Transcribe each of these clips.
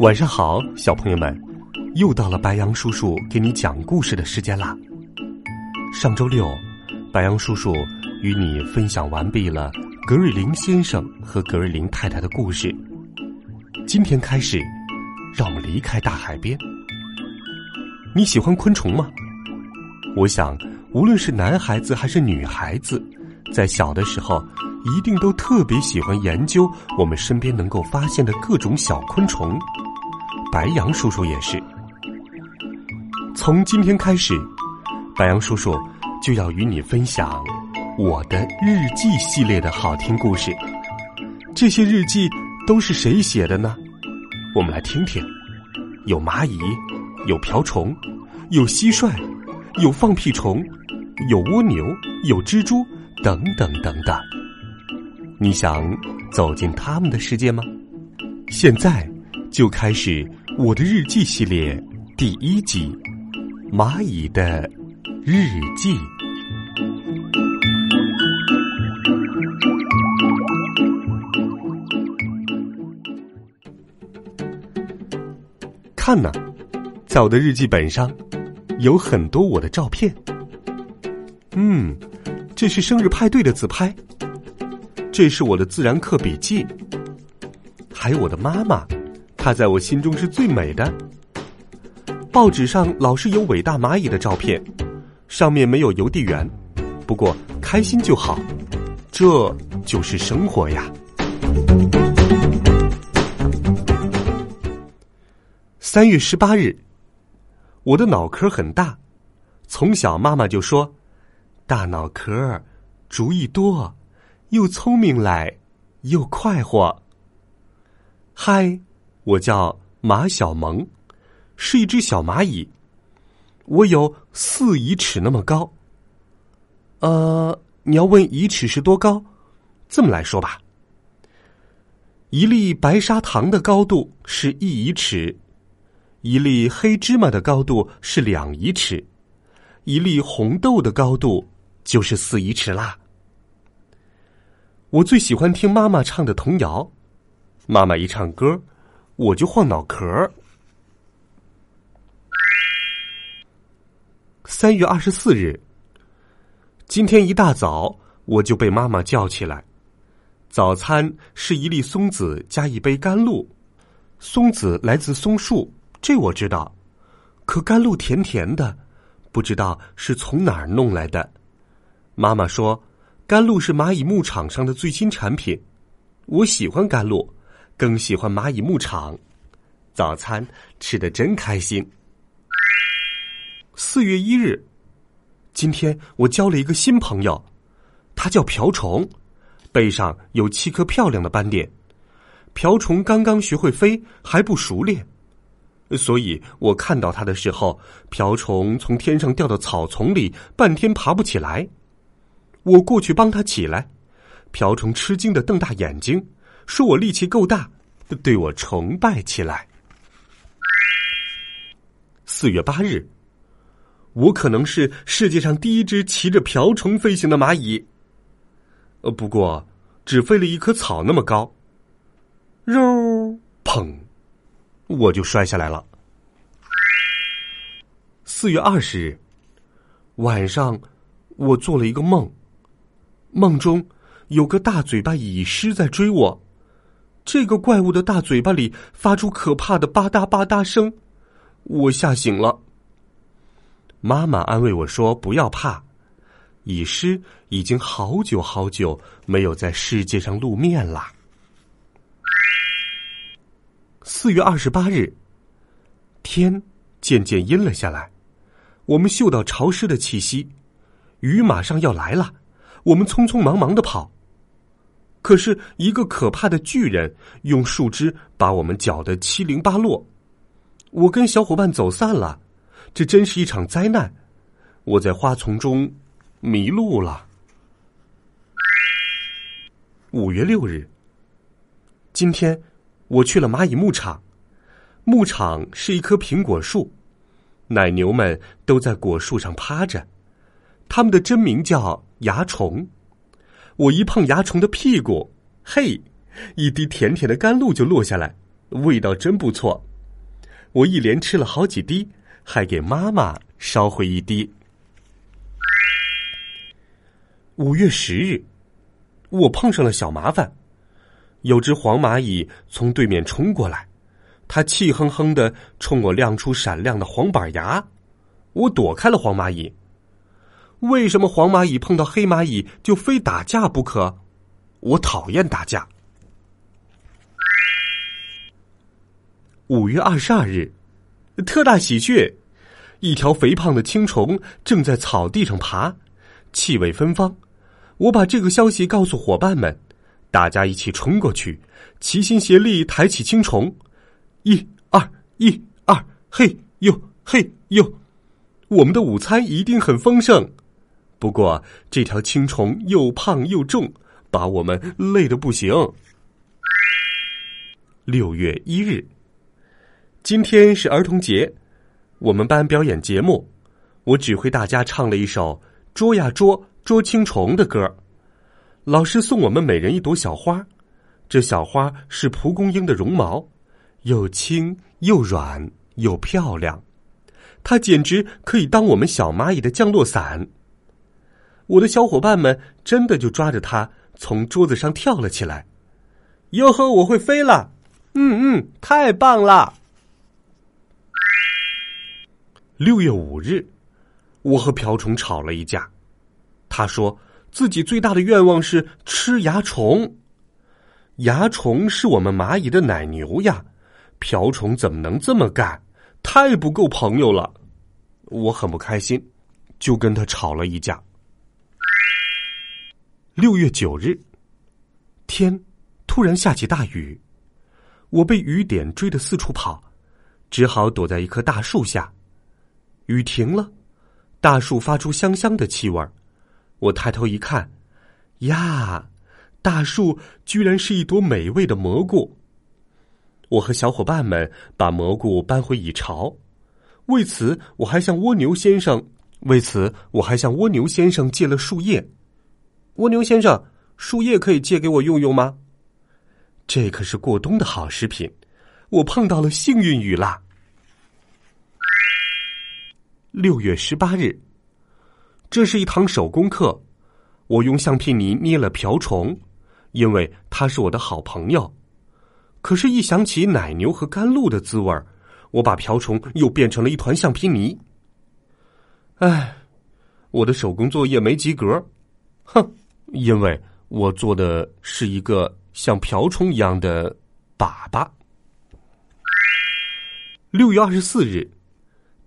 晚上好，小朋友们，又到了白羊叔叔给你讲故事的时间啦。上周六，白羊叔叔与你分享完毕了格瑞林先生和格瑞林太太的故事。今天开始，让我们离开大海边。你喜欢昆虫吗？我想，无论是男孩子还是女孩子，在小的时候，一定都特别喜欢研究我们身边能够发现的各种小昆虫。白羊叔叔也是。从今天开始，白羊叔叔就要与你分享我的日记系列的好听故事。这些日记都是谁写的呢？我们来听听。有蚂蚁，有瓢虫，有蟋蟀，有放屁虫，有蜗牛，有蜘蛛，等等等等。你想走进他们的世界吗？现在。就开始我的日记系列第一集《蚂蚁的日记》。看呐，在我的日记本上有很多我的照片。嗯，这是生日派对的自拍。这是我的自然课笔记，还有我的妈妈。她在我心中是最美的。报纸上老是有伟大蚂蚁的照片，上面没有邮递员，不过开心就好，这就是生活呀。三月十八日，我的脑壳很大，从小妈妈就说：“大脑壳，主意多，又聪明来，又快活。”嗨。我叫马小萌，是一只小蚂蚁。我有四遗尺那么高。呃，你要问遗尺是多高？这么来说吧，一粒白砂糖的高度是一遗尺，一粒黑芝麻的高度是两遗尺，一粒红豆的高度就是四遗尺啦。我最喜欢听妈妈唱的童谣，妈妈一唱歌。我就晃脑壳。三月二十四日，今天一大早我就被妈妈叫起来，早餐是一粒松子加一杯甘露。松子来自松树，这我知道，可甘露甜甜的，不知道是从哪儿弄来的。妈妈说，甘露是蚂蚁牧场上的最新产品，我喜欢甘露。更喜欢蚂蚁牧场，早餐吃的真开心。四月一日，今天我交了一个新朋友，他叫瓢虫，背上有七颗漂亮的斑点。瓢虫刚刚学会飞，还不熟练，所以我看到他的时候，瓢虫从天上掉到草丛里，半天爬不起来。我过去帮他起来，瓢虫吃惊的瞪大眼睛。说我力气够大，对我崇拜起来。四月八日，我可能是世界上第一只骑着瓢虫飞行的蚂蚁。呃，不过只飞了一棵草那么高，肉砰，我就摔下来了。四月二十日晚上，我做了一个梦，梦中有个大嘴巴蚁狮在追我。这个怪物的大嘴巴里发出可怕的吧嗒吧嗒声，我吓醒了。妈妈安慰我说：“不要怕，蚁狮已经好久好久没有在世界上露面了。”四月二十八日，天渐渐阴了下来，我们嗅到潮湿的气息，雨马上要来了，我们匆匆忙忙的跑。可是一个可怕的巨人用树枝把我们搅得七零八落。我跟小伙伴走散了，这真是一场灾难。我在花丛中迷路了。五月六日，今天我去了蚂蚁牧场。牧场是一棵苹果树，奶牛们都在果树上趴着，它们的真名叫蚜虫。我一碰蚜虫的屁股，嘿，一滴甜甜的甘露就落下来，味道真不错。我一连吃了好几滴，还给妈妈捎回一滴。五月十日，我碰上了小麻烦，有只黄蚂蚁从对面冲过来。它气哼哼的冲我亮出闪亮的黄板牙，我躲开了黄蚂蚁。为什么黄蚂蚁碰到黑蚂蚁就非打架不可？我讨厌打架。五月二十二日，特大喜鹊，一条肥胖的青虫正在草地上爬，气味芬芳。我把这个消息告诉伙伴们，大家一起冲过去，齐心协力抬起青虫。一二一二，嘿呦嘿呦，我们的午餐一定很丰盛。不过这条青虫又胖又重，把我们累得不行。六月一日，今天是儿童节，我们班表演节目，我指挥大家唱了一首《捉呀捉捉青虫》的歌。老师送我们每人一朵小花，这小花是蒲公英的绒毛。又轻又软又漂亮，它简直可以当我们小蚂蚁的降落伞。我的小伙伴们真的就抓着它从桌子上跳了起来。哟呵，我会飞了！嗯嗯，太棒了！六月五日，我和瓢虫吵了一架。他说自己最大的愿望是吃蚜虫。蚜虫是我们蚂蚁的奶牛呀。瓢虫怎么能这么干？太不够朋友了！我很不开心，就跟他吵了一架。六月九日，天突然下起大雨，我被雨点追得四处跑，只好躲在一棵大树下。雨停了，大树发出香香的气味儿。我抬头一看，呀，大树居然是一朵美味的蘑菇。我和小伙伴们把蘑菇搬回蚁巢，为此我还向蜗牛先生为此我还向蜗牛先生借了树叶。蜗牛先生，树叶可以借给我用用吗？这可是过冬的好食品。我碰到了幸运雨啦！六月十八日，这是一堂手工课，我用橡皮泥捏了瓢虫，因为它是我的好朋友。可是，一想起奶牛和甘露的滋味，我把瓢虫又变成了一团橡皮泥。唉，我的手工作业没及格，哼！因为我做的是一个像瓢虫一样的粑粑。六月二十四日，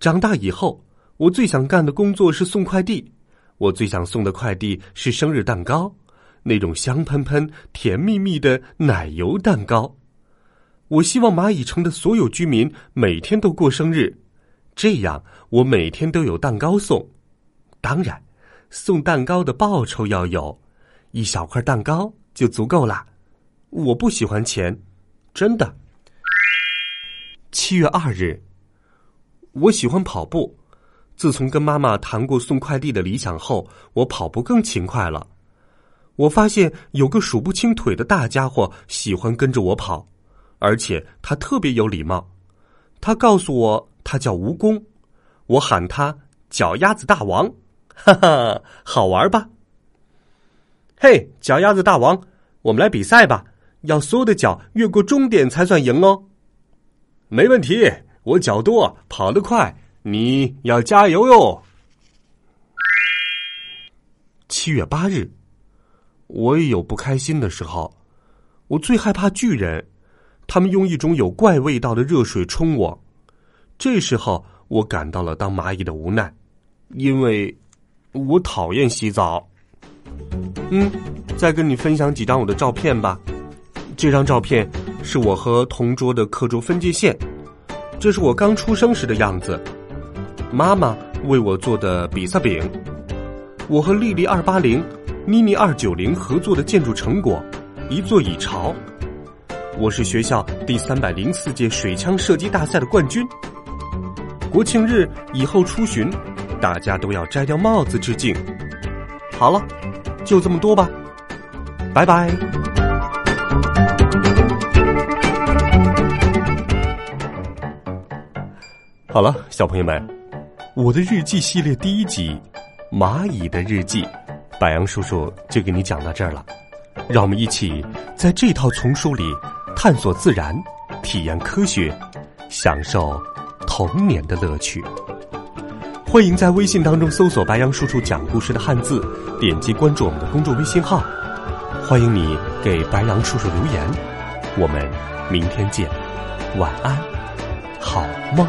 长大以后，我最想干的工作是送快递。我最想送的快递是生日蛋糕，那种香喷喷、甜蜜蜜的奶油蛋糕。我希望蚂蚁城的所有居民每天都过生日，这样我每天都有蛋糕送。当然，送蛋糕的报酬要有，一小块蛋糕就足够了。我不喜欢钱，真的。七月二日，我喜欢跑步。自从跟妈妈谈过送快递的理想后，我跑步更勤快了。我发现有个数不清腿的大家伙喜欢跟着我跑。而且他特别有礼貌，他告诉我他叫蜈蚣，我喊他脚丫子大王，哈哈，好玩吧？嘿，脚丫子大王，我们来比赛吧！要所有的脚越过终点才算赢哦。没问题，我脚多，跑得快，你要加油哟。七月八日，我也有不开心的时候，我最害怕巨人。他们用一种有怪味道的热水冲我，这时候我感到了当蚂蚁的无奈，因为我讨厌洗澡。嗯，再跟你分享几张我的照片吧。这张照片是我和同桌的课桌分界线，这是我刚出生时的样子。妈妈为我做的比萨饼，我和丽丽二八零、妮妮二九零合作的建筑成果，一座蚁巢。我是学校第三百零四届水枪射击大赛的冠军。国庆日以后出巡，大家都要摘掉帽子致敬。好了，就这么多吧，拜拜。好了，小朋友们，我的日记系列第一集《蚂蚁的日记》，白杨叔叔就给你讲到这儿了。让我们一起在这套丛书里探索自然，体验科学，享受童年的乐趣。欢迎在微信当中搜索“白杨叔叔讲故事”的汉字，点击关注我们的公众微信号。欢迎你给白杨叔叔留言。我们明天见，晚安，好梦。